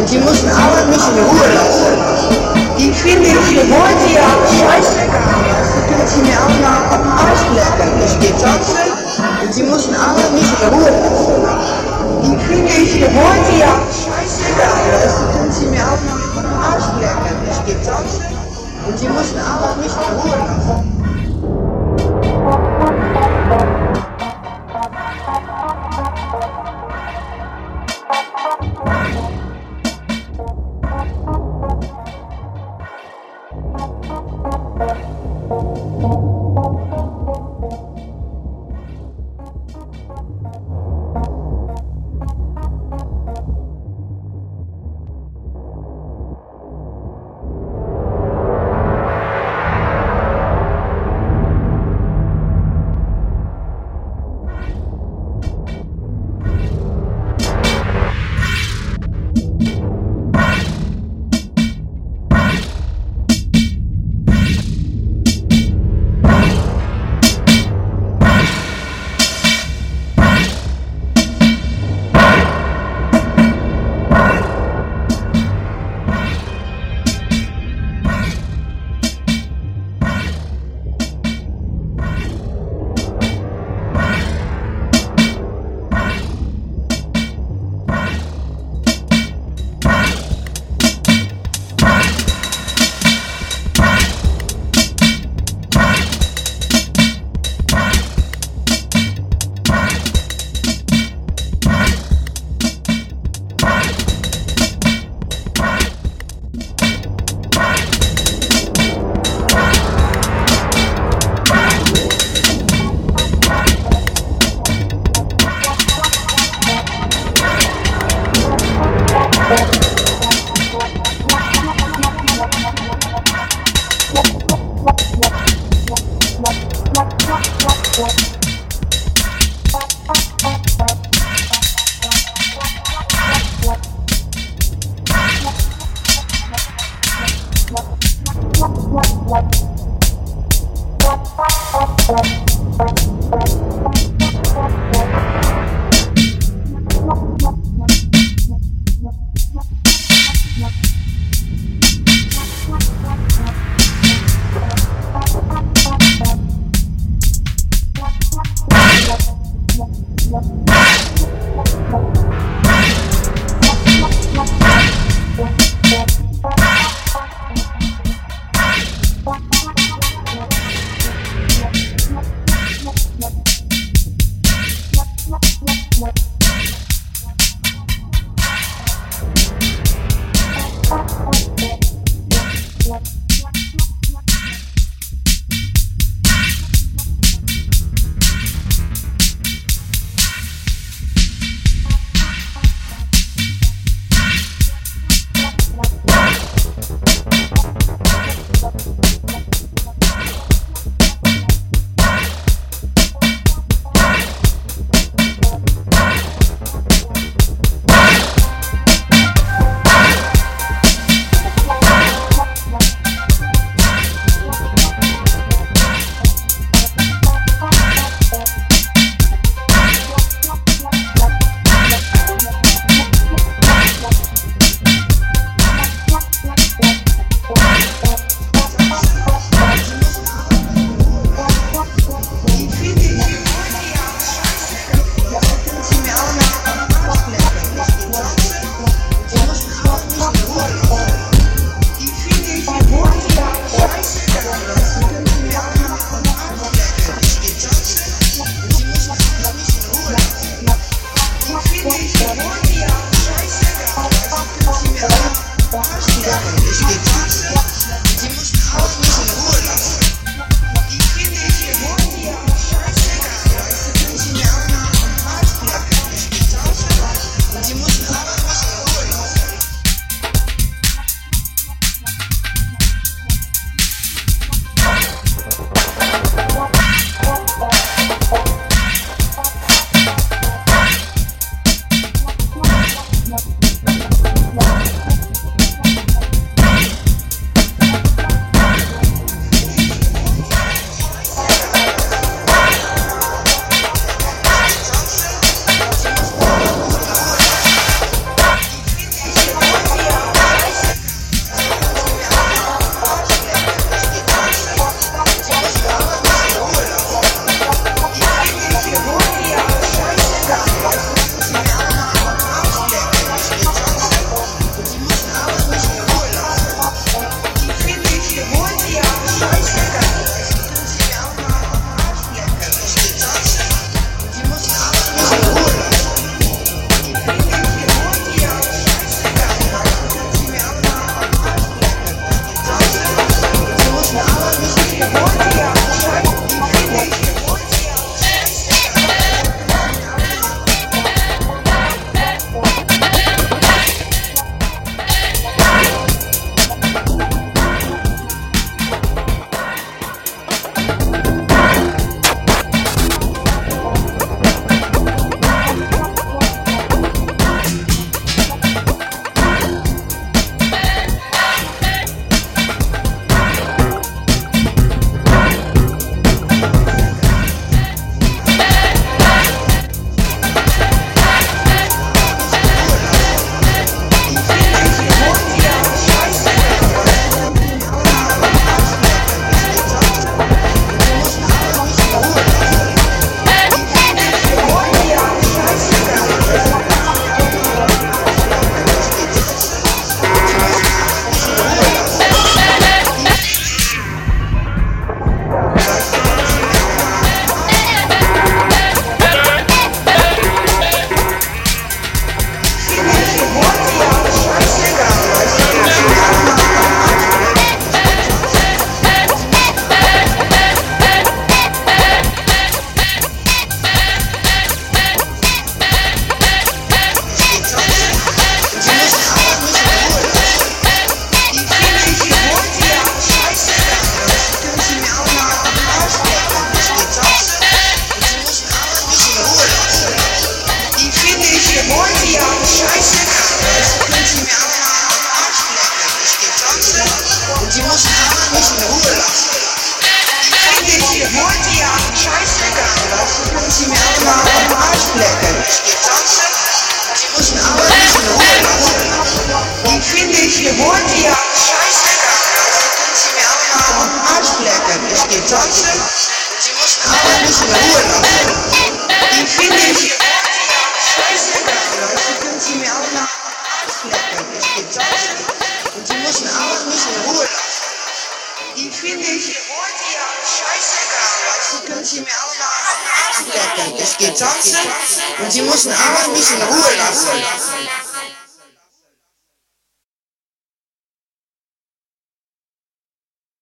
Und die müssen aber mich in Ruhe lassen. Die ich hier wohl dir. Scheißegal, du, können sie mir auch mal am Arsch lecken. Geht sonst nicht. Und sie müssen aber mich in Ruhe lassen. Die ich hier wohl dir. Scheißegal, du, können sie mir auch mal am Arsch lecken. Geht sonst nicht. Und sie müssen aber mich in Ruhe lassen. What? sie mir einmal auf den Arsch lecken. Geht sonst hin? Die müssen arbeiten in Ruhe lassen. Und finde ich, hier wohnt die ja. Scheißdicker. Können sie mir einmal auf den Arsch lecken. Ich geht sonst hin? Die Ruhe lassen. Die finde ich, hier wohnt die ja. Scheißdicker. Können sie mir auch auf den Arsch lecken. Ich geht sonst hin? Und Ruhe lassen. Die finde ich, hier wohnt die ja. Scheißdicker. Können sie mir einmal aber nicht in Ruhe lassen.